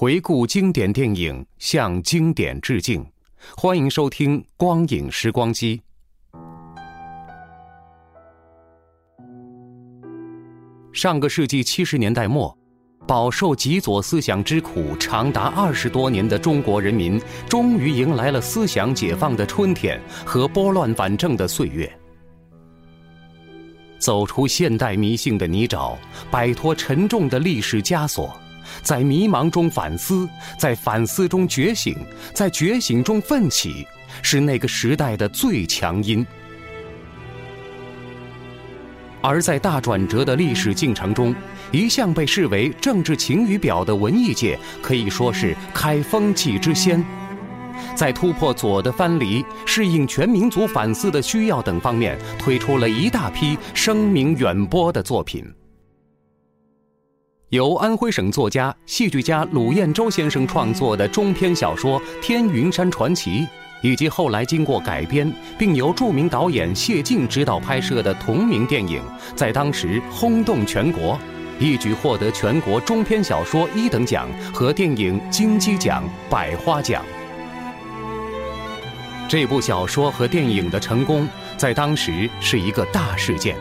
回顾经典电影，向经典致敬。欢迎收听《光影时光机》。上个世纪七十年代末，饱受极左思想之苦长达二十多年的中国人民，终于迎来了思想解放的春天和拨乱反正的岁月。走出现代迷信的泥沼，摆脱沉重的历史枷锁。在迷茫中反思，在反思中觉醒，在觉醒中奋起，是那个时代的最强音。而在大转折的历史进程中，一向被视为政治晴雨表的文艺界，可以说是开风气之先。在突破左的藩篱、适应全民族反思的需要等方面，推出了一大批声名远播的作品。由安徽省作家、戏剧家鲁彦周先生创作的中篇小说《天云山传奇》，以及后来经过改编并由著名导演谢晋执导拍摄的同名电影，在当时轰动全国，一举获得全国中篇小说一等奖和电影金鸡奖、百花奖。这部小说和电影的成功，在当时是一个大事件。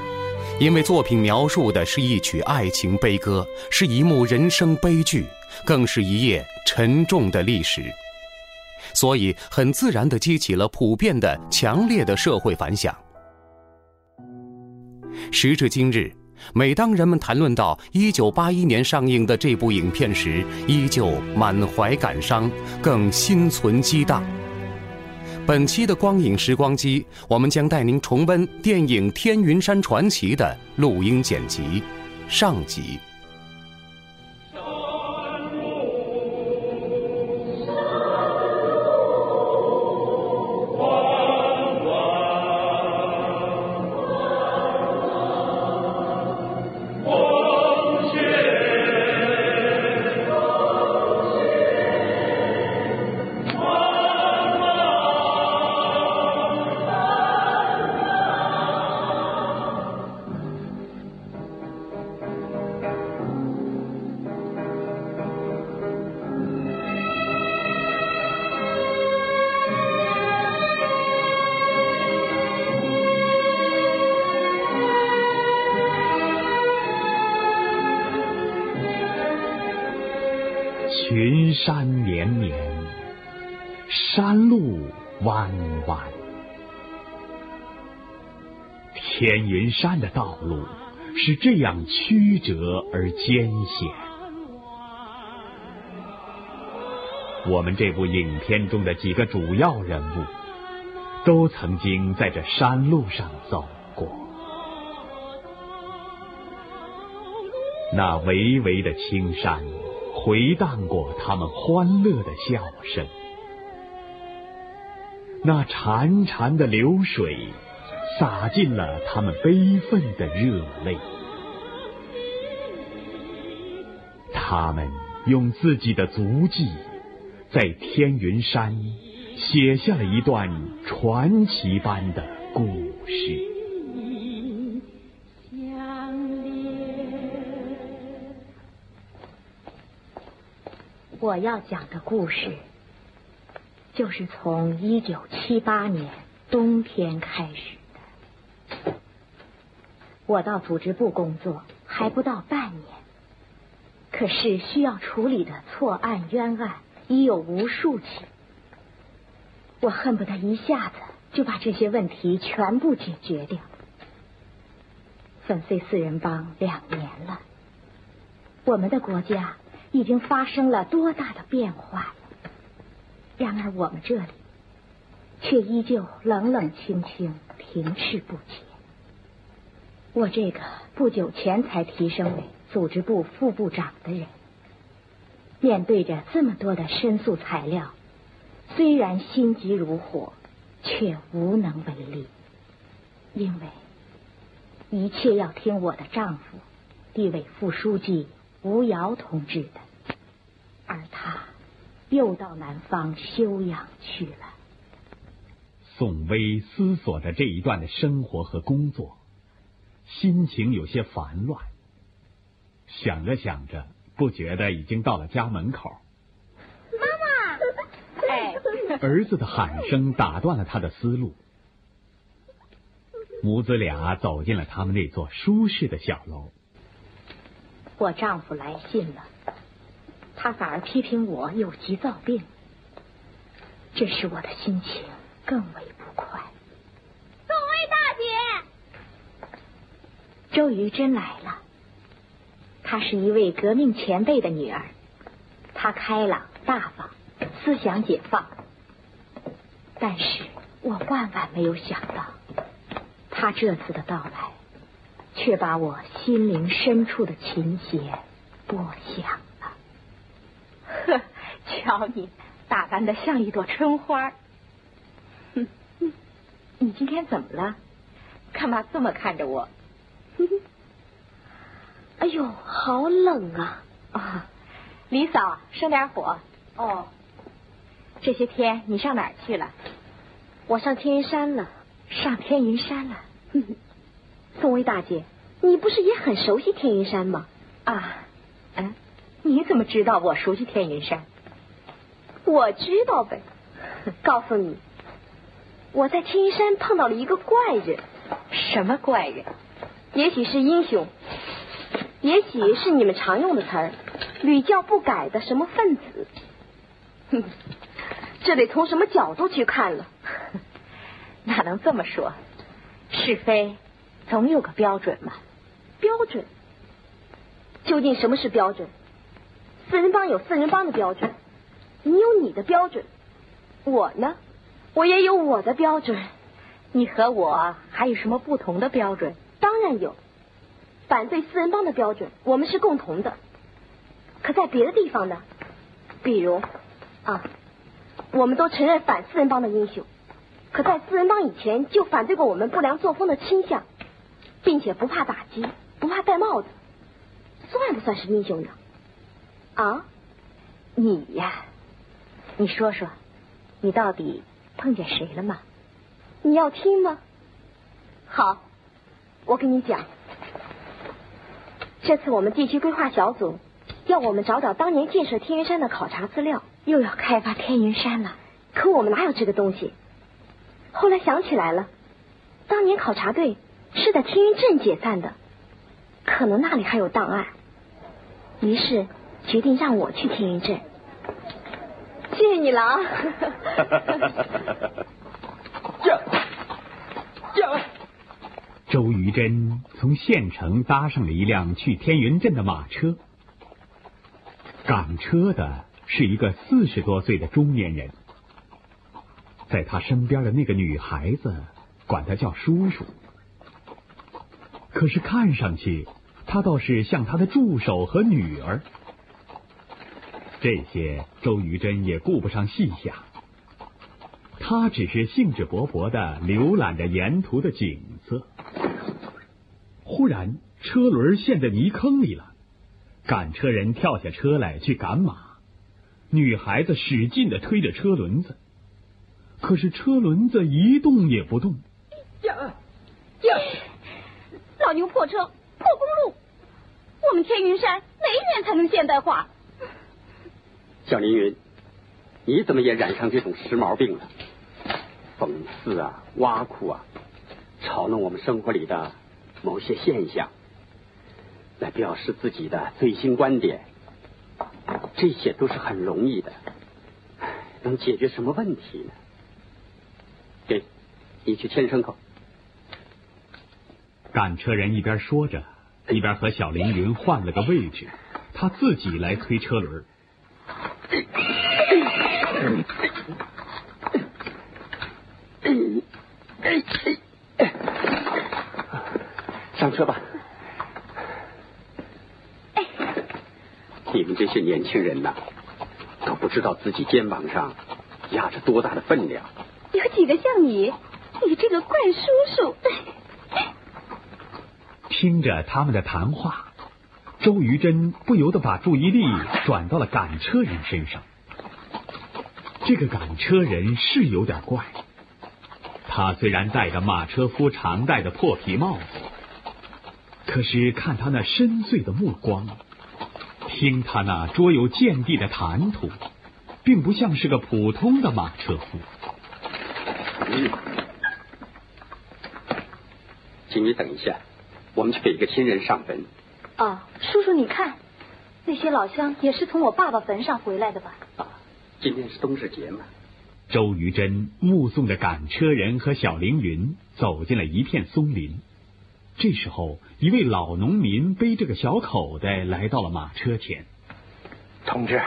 因为作品描述的是一曲爱情悲歌，是一幕人生悲剧，更是一页沉重的历史，所以很自然地激起了普遍的、强烈的社会反响。时至今日，每当人们谈论到1981年上映的这部影片时，依旧满怀感伤，更心存激荡。本期的光影时光机，我们将带您重温电影《天云山传奇》的录音剪辑上集。群山绵绵，山路弯弯。天云山的道路是这样曲折而艰险。我们这部影片中的几个主要人物，都曾经在这山路上走过。那巍巍的青山。回荡过他们欢乐的笑声，那潺潺的流水洒进了他们悲愤的热泪。他们用自己的足迹，在天云山写下了一段传奇般的故事。我要讲的故事，就是从一九七八年冬天开始的。我到组织部工作还不到半年，可是需要处理的错案冤案已有无数起。我恨不得一下子就把这些问题全部解决掉。粉碎四人帮两年了，我们的国家已经发生了多大的变化？然而我们这里却依旧冷冷清清、停滞不前。我这个不久前才提升为组织部副部长的人，面对着这么多的申诉材料。虽然心急如火，却无能为力，因为一切要听我的丈夫、地委副书记吴瑶同志的，而他又到南方休养去了。宋薇思索着这一段的生活和工作，心情有些烦乱。想着想着，不觉得已经到了家门口。妈妈，哎儿子的喊声打断了他的思路。母子俩走进了他们那座舒适的小楼。我丈夫来信了，他反而批评我有急躁病，这使我的心情更为不快。宋薇大姐，周瑜真来了。她是一位革命前辈的女儿，她开朗大方，思想解放。但是我万万没有想到，他这次的到来，却把我心灵深处的琴弦拨响了。呵，瞧你打扮的像一朵春花。哼，你今天怎么了？干嘛这么看着我？哎呦，好冷啊！啊，李嫂，生点火。哦。这些天你上哪儿去了？我上天云山了。上天云山了。宋薇大姐，你不是也很熟悉天云山吗？啊，嗯，你怎么知道我熟悉天云山？我知道呗。告诉你，我在天云山碰到了一个怪人。什么怪人？也许是英雄，也许是你们常用的词儿，屡教不改的什么分子。哼。这得从什么角度去看了？哪能这么说？是非总有个标准嘛。标准？究竟什么是标准？四人帮有四人帮的标准，你有你的标准，我呢，我也有我的标准。你和我还有什么不同的标准？当然有。反对四人帮的标准，我们是共同的。可在别的地方呢？比如啊。我们都承认反四人帮的英雄，可在四人帮以前就反对过我们不良作风的倾向，并且不怕打击，不怕戴帽子，算不算是英雄呢？啊，你呀，你说说，你到底碰见谁了吗？你要听吗？好，我跟你讲，这次我们地区规划小组要我们找找当年建设天云山的考察资料。又要开发天云山了，可我们哪有这个东西？后来想起来了，当年考察队是在天云镇解散的，可能那里还有档案。于是决定让我去天云镇。谢谢你了 啊！周瑜珍从县城搭上了一辆去天云镇的马车，赶车的。是一个四十多岁的中年人，在他身边的那个女孩子管他叫叔叔，可是看上去他倒是像他的助手和女儿。这些周瑜珍也顾不上细想，他只是兴致勃勃的浏览着沿途的景色。忽然车轮陷在泥坑里了，赶车人跳下车来去赶马。女孩子使劲的推着车轮子，可是车轮子一动也不动。呀呀！老牛破车破公路，我们天云山哪一年才能现代化？小凌云，你怎么也染上这种时髦病了？讽刺啊，挖苦啊，嘲弄我们生活里的某些现象，来表示自己的最新观点。这些都是很容易的，能解决什么问题呢？给，你去牵牲口。赶车人一边说着，一边和小凌云换了个位置，他自己来推车轮。上车吧。你们这些年轻人呐，都不知道自己肩膀上压着多大的分量。有几个像你？你这个怪叔叔！听着他们的谈话，周瑜珍不由得把注意力转到了赶车人身上。这个赶车人是有点怪，他虽然戴着马车夫常戴的破皮帽子，可是看他那深邃的目光，听他那卓有见地的谈吐，并不像是个普通的马车夫。请你等一下，我们去给一个亲人上坟。啊，叔叔，你看，那些老乡也是从我爸爸坟上回来的吧？啊，今天是冬至节嘛。周瑜珍目送着赶车人和小凌云走进了一片松林。这时候，一位老农民背着个小口袋来到了马车前。同志，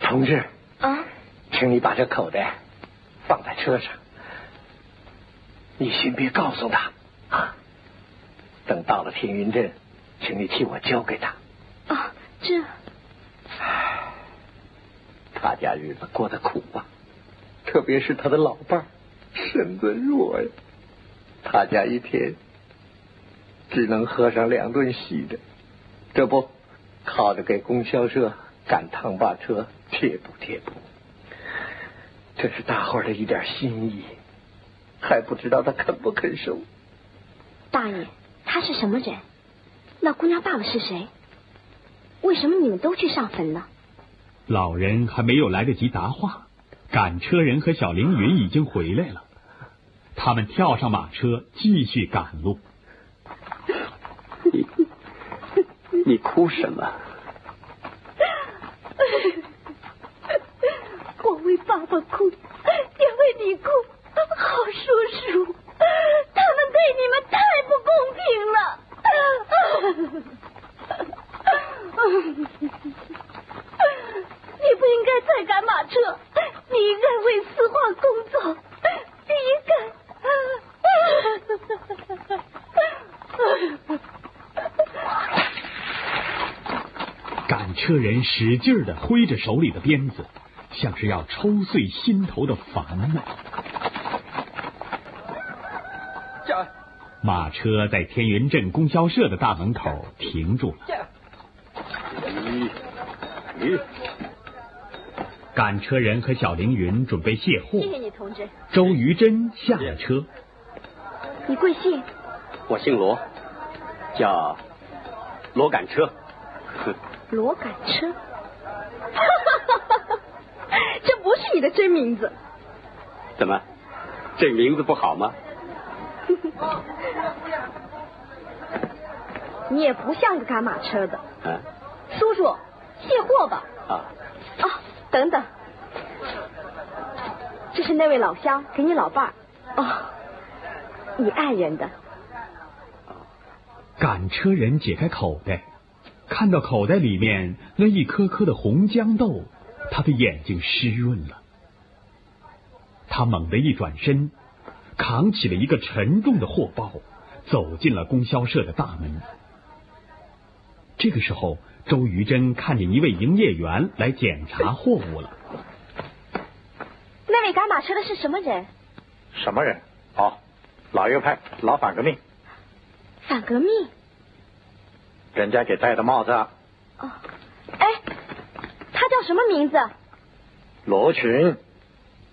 同志，啊，请你把这口袋放在车上，你先别告诉他啊。等到了天云镇，请你替我交给他。啊，这，唉，他家日子过得苦啊，特别是他的老伴儿身子弱呀，他家一天只能喝上两顿稀的，这不靠着给供销社赶趟把车贴补贴补。这是大伙儿的一点心意，还不知道他肯不肯收。大爷，他是什么人？那姑娘爸爸是谁？为什么你们都去上坟呢？老人还没有来得及答话，赶车人和小凌云已经回来了。他们跳上马车，继续赶路。你你哭什么？我为爸爸哭，也为你哭，好叔叔，他们对你们太不公平了。你不应该再赶马车，你应该为四化工作，你应该。人使劲的挥着手里的鞭子，像是要抽碎心头的烦闷。马车在天云镇供销社的大门口停住了。赶车人和小凌云准备卸货。谢谢你，同志。周瑜珍下了车。你贵姓？我姓罗，叫罗赶车。罗赶车？这不是你的真名字。怎么，这名字不好吗？你也不像个赶马车的。嗯。叔叔，卸货吧。啊。啊，等等，这是那位老乡给你老伴儿。哦，你爱人的。赶车人解开口袋，看到口袋里面那一颗颗的红豇豆，他的眼睛湿润了。他猛地一转身，扛起了一个沉重的货包，走进了供销社的大门。这个时候，周瑜珍看见一位营业员来检查货物了。那位赶马车的是什么人？什么人？哦，老右派，老反革命。反革命？人家给戴的帽子。哦，哎，他叫什么名字？罗群。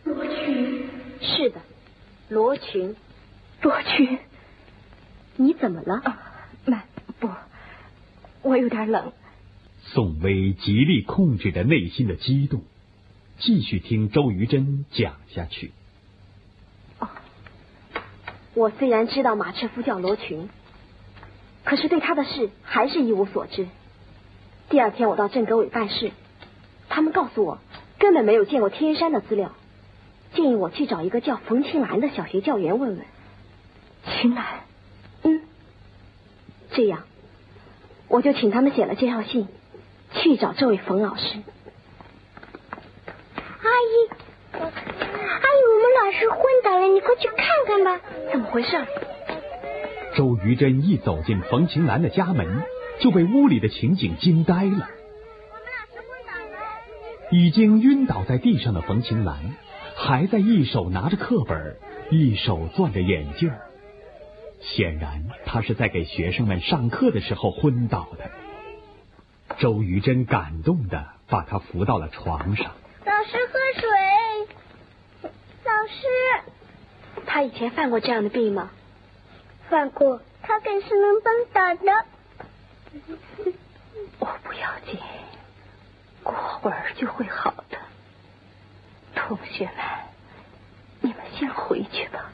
罗群。是的，罗群。罗群，你怎么了？啊，那不，我有点冷。宋薇极力控制着内心的激动，继续听周瑜珍讲下去。哦，我虽然知道马车夫叫罗群，可是对他的事还是一无所知。第二天我到镇革委办事，他们告诉我根本没有见过天山的资料，建议我去找一个叫冯青兰的小学教员问问。青兰，嗯，这样，我就请他们写了介绍信，去找这位冯老师。阿姨，阿姨，我们老师昏倒了，你快去看看吧。怎么回事？周瑜珍一走进冯晴兰的家门，就被屋里的情景惊呆了。已经晕倒在地上的冯晴兰，还在一手拿着课本，一手攥着眼镜。显然，他是在给学生们上课的时候昏倒的。周瑜珍感动的把他扶到了床上。老师喝水。老师，他以前犯过这样的病吗？犯过，他可是能帮倒的。我不要紧，过会儿就会好的。同学们，你们先回去吧。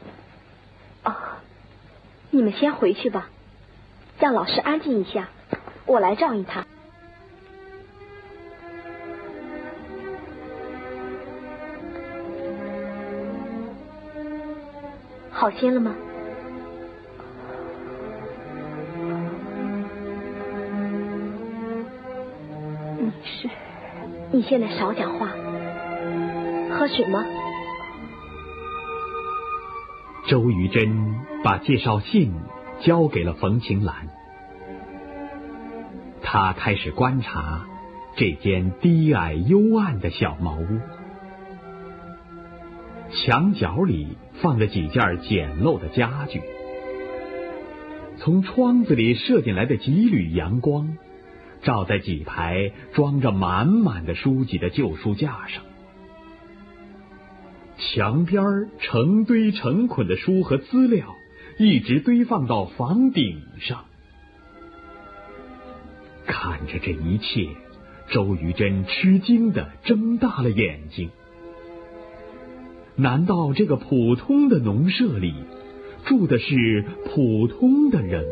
哦，你们先回去吧，让老师安静一下，我来照应他。好些了吗？你现在少讲话，喝水吗？周瑜珍把介绍信交给了冯晴岚，他开始观察这间低矮幽暗的小茅屋。墙角里放着几件简陋的家具，从窗子里射进来的几缕阳光，照在几排装着满满的书籍的旧书架上。墙边成堆成捆的书和资料，一直堆放到房顶上。看着这一切，周瑜珍吃惊的睁大了眼睛。难道这个普通的农舍里住的是普通的人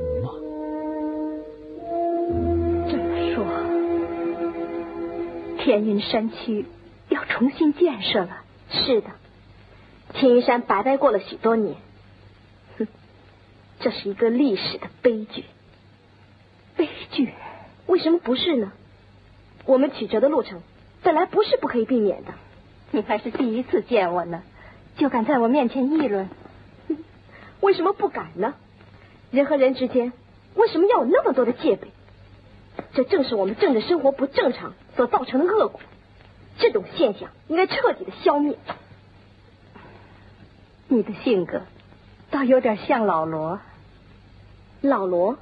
天云山区要重新建设了。是的，天云山白白过了许多年。哼，这是一个历史的悲剧。悲剧？为什么不是呢？我们曲折的路程本来不是不可以避免的。你还是第一次见我呢，就敢在我面前议论？为什么不敢呢？人和人之间为什么要有那么多的戒备？这正是我们政治生活不正常所造成的恶果。这种现象应该彻底的消灭。你的性格倒有点像老罗。老罗。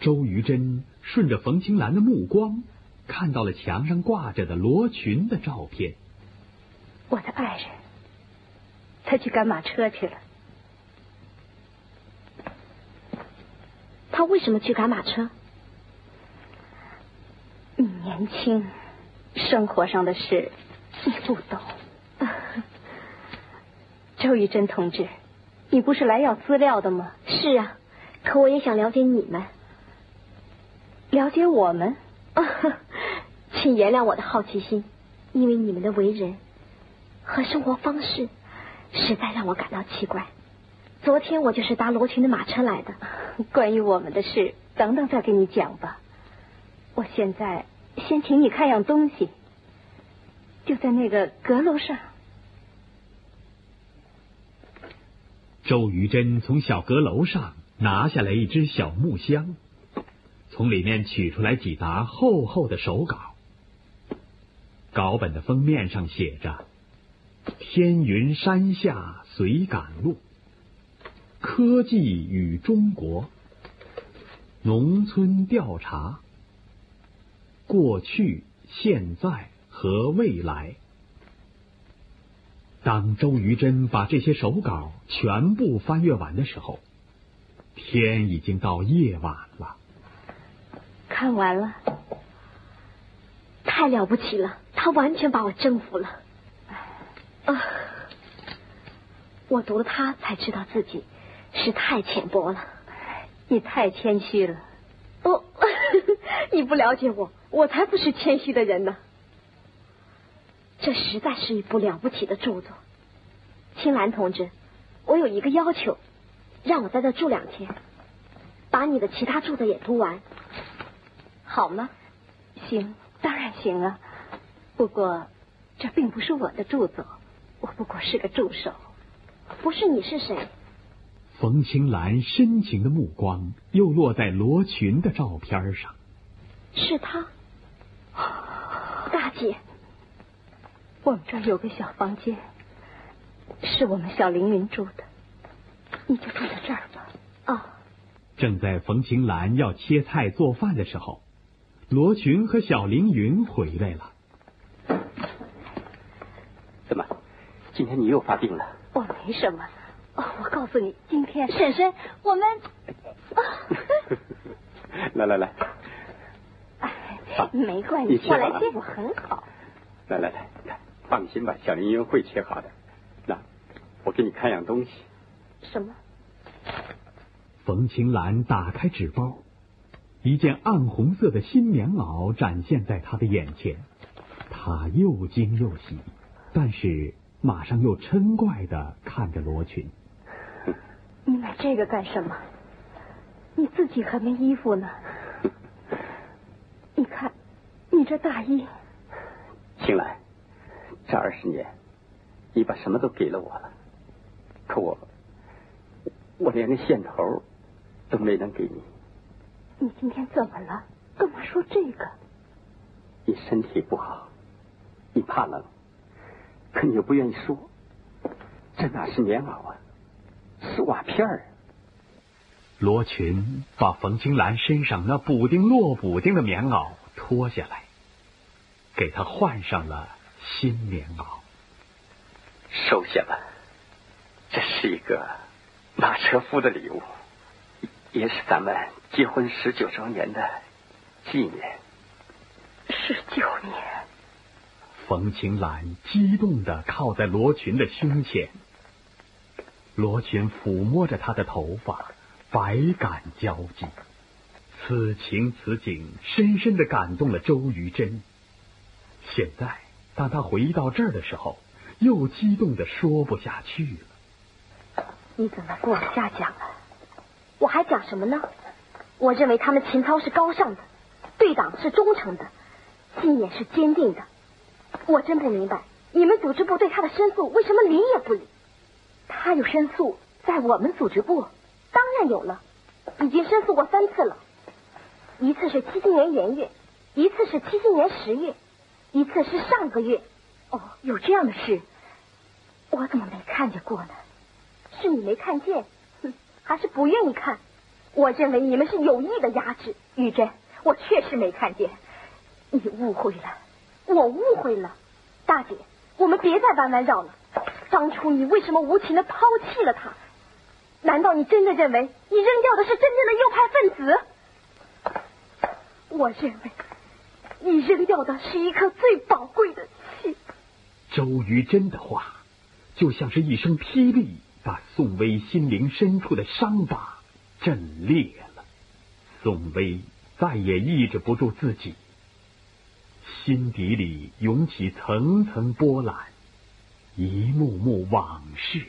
周瑜珍顺着冯青兰的目光。看到了墙上挂着的罗群的照片。我的爱人，他去赶马车去了。他为什么去赶马车？你年轻，生活上的事你不懂。周玉珍同志，你不是来要资料的吗？是啊，可我也想了解你们，了解我们。请原谅我的好奇心，因为你们的为人和生活方式实在让我感到奇怪。昨天我就是搭罗群的马车来的。关于我们的事，等等再给你讲吧。我现在先请你看样东西，就在那个阁楼上。周瑜珍从小阁楼上拿下来一只小木箱，从里面取出来几沓厚厚的手稿。稿本的封面上写着：“天云山下随感录，科技与中国，农村调查，过去、现在和未来。”当周瑜珍把这些手稿全部翻阅完的时候，天已经到夜晚了。看完了。太了不起了，他完全把我征服了。啊，我读了他才知道自己是太浅薄了。你太谦虚了。哦，你不了解我，我才不是谦虚的人呢。这实在是一部了不起的著作。青兰同志，我有一个要求，让我在这住两天，把你的其他著作也读完，好吗？行，当然行啊。不过，这并不是我的著作，我不过是个助手。不是你是谁？冯青兰深情的目光又落在罗群的照片上。是他，大姐。我们这儿有个小房间，是我们小凌云住的，你就住在这儿吧。啊。正在冯青兰要切菜做饭的时候，罗群和小凌云回来了。怎么，今天你又发病了？我没什么。哦，我告诉你，今天婶婶，我们。来来来。没关系，我来接，我很好。来来来，放心吧，小林英会切好的。那我给你看样东西。什么？冯青兰打开纸包，一件暗红色的新棉袄展现在他的眼前，他又惊又喜，但是马上又嗔怪的看着罗群。你买这个干什么？你自己还没衣服呢。你看，你这大衣。青兰，这二十年，你把什么都给了我了，可我，我连个线头都没能给你。你今天怎么了？干嘛说这个？你身体不好，你怕冷，可你又不愿意说。这哪是棉袄啊，是瓦片儿。罗群把冯青兰身上那补丁落补丁的棉袄脱下来，给她换上了新棉袄。收下吧，这是一个马车夫的礼物，也是咱们结婚十九周年的纪念。十九年。冯青兰激动的靠在罗群的胸前，罗群抚摸着她的头发。百感交集，此情此景深深的感动了周瑜真。现在，当他回到这儿的时候，又激动的说不下去了。你怎么不往下讲了？我还讲什么呢？我认为他们情操是高尚的，对党是忠诚的，信念是坚定的。我真不明白，你们组织部对他的申诉为什么理也不理？他有申诉在我们组织部。当然有了，已经申诉过三次了，一次是七七年元月，一次是七七年十月，一次是上个月。哦，有这样的事，我怎么没看见过呢？是你没看见，哼，还是不愿意看？我认为你们是有意的压制。玉珍，我确实没看见，你误会了，我误会了。大姐，我们别再弯弯绕了。当初你为什么无情的抛弃了他？难道你真的认为你扔掉的是真正的右派分子？我认为你扔掉的是一颗最宝贵的心。周瑜真的话，就像是一声霹雳，把宋威心灵深处的伤疤震裂了。宋威再也抑制不住自己，心底里涌起层层波澜，一幕幕往事。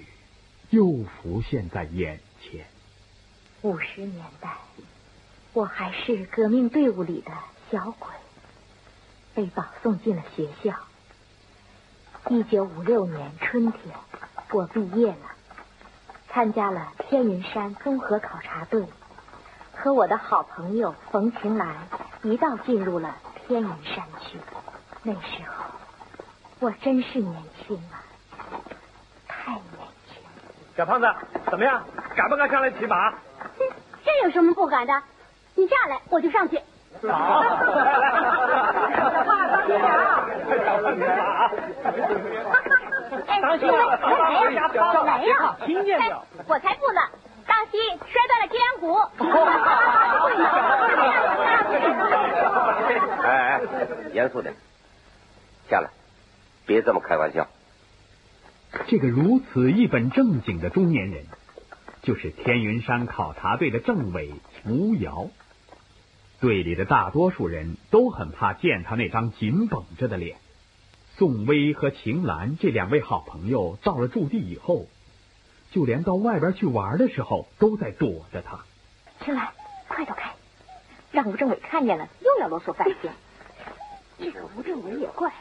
又浮现在眼前。五十年代，我还是革命队伍里的小鬼，被保送进了学校。一九五六年春天，我毕业了，参加了天云山综合考察队，和我的好朋友冯晴岚一道进入了天云山区。那时候，我真是年轻啊。小胖子，怎么样？敢不敢上来骑马？这有什么不敢的？你下来，我就上去。好。当心啊！来呀！来呀！听见没有？我才不呢！当心摔断了脊梁骨。哎 哎，严肃点，下来，别这么开玩笑。这个如此一本正经的中年人，就是天云山考察队的政委吴瑶。队里的大多数人都很怕见他那张紧绷着的脸，宋薇和秦岚这两位好朋友到了驻地以后，就连到外边去玩的时候都在躲着他。秦岚，快走开，让吴政委看见了又要啰嗦半天。这个吴政委也怪，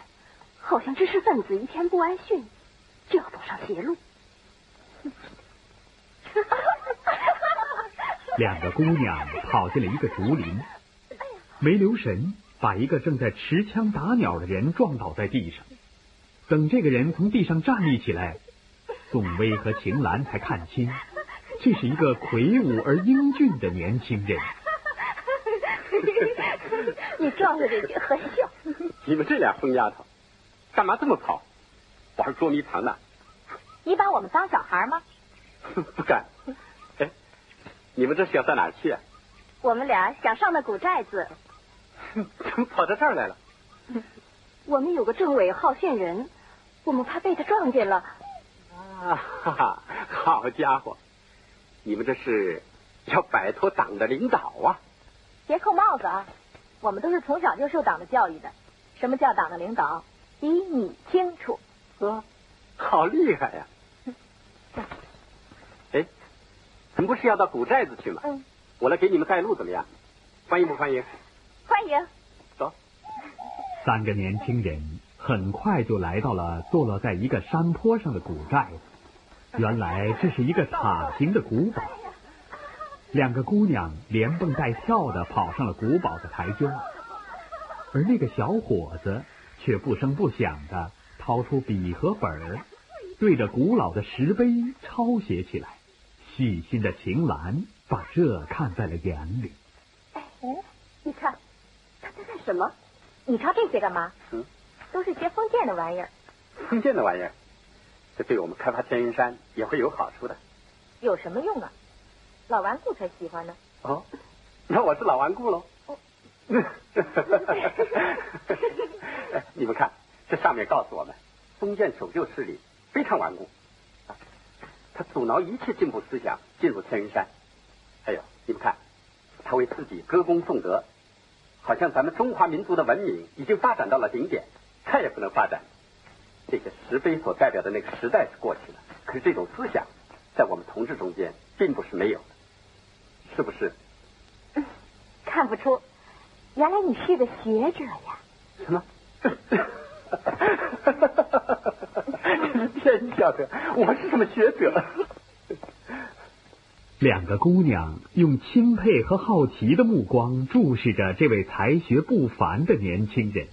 好像知识分子一天不安训，就要走上邪路。两个姑娘跑进了一个竹林，没留神把一个正在持枪打鸟的人撞倒在地上。等这个人从地上站立起来，宋威和秦岚才看清，这是一个魁梧而英俊的年轻人。你撞了这句很笑。你们这俩疯丫头，干嘛这么跑？玩捉迷藏呢？你把我们当小孩吗？不敢。哎，你们这是要到哪儿去啊？我们俩想上那古寨子。怎 么跑到这儿来了？我们有个政委好线人，我们怕被他撞见了。啊哈哈！好家伙，你们这是要摆脱党的领导啊！别扣帽子啊！我们都是从小就受党的教育的。什么叫党的领导？比你清楚。啊，好厉害呀！哎，咱不是要到古寨子去吗？嗯。我来给你们带路，怎么样？欢迎不欢迎？欢迎。走。三个年轻人很快就来到了坐落在一个山坡上的古寨子。原来这是一个塔形的古堡。两个姑娘连蹦带跳的跑上了古堡的台阶，而那个小伙子却不声不响的掏出笔和本儿，对着古老的石碑抄写起来。细心的秦岚把这看在了眼里。哎，你看他在干什么？你抄这些干嘛？嗯，都是些封建的玩意儿。封建的玩意儿，这对我们开发天云山也会有好处的。有什么用啊？老顽固才喜欢呢。哦，那我是老顽固喽。哦。你们看，这上面告诉我们，封建守旧势力非常顽固。他阻挠一切进步思想进入天云山。还有，你们看，他为自己歌功颂德，好像咱们中华民族的文明已经发展到了顶点，再也不能发展。这些石碑所代表的那个时代是过去了，可是这种思想在我们同志中间并不是没有的，是不是？看不出，原来你是个学者呀。什么？天晓得，我是什么学者？两个姑娘用钦佩和好奇的目光注视着这位才学不凡的年轻人，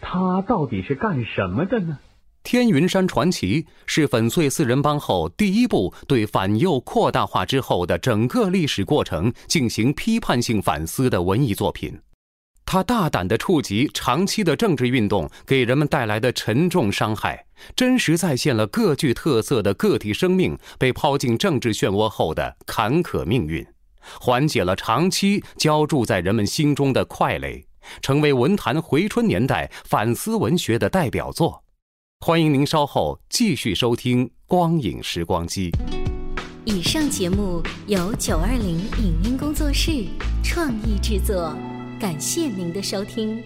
他到底是干什么的呢？《天云山传奇》是粉碎四人帮后第一部对反右扩大化之后的整个历史过程进行批判性反思的文艺作品。他大胆地触及长期的政治运动给人们带来的沉重伤害，真实再现了各具特色的个体生命被抛进政治漩涡后的坎坷命运，缓解了长期浇筑在人们心中的快垒，成为文坛回春年代反思文学的代表作。欢迎您稍后继续收听《光影时光机》。以上节目由九二零影音工作室创意制作。感谢您的收听。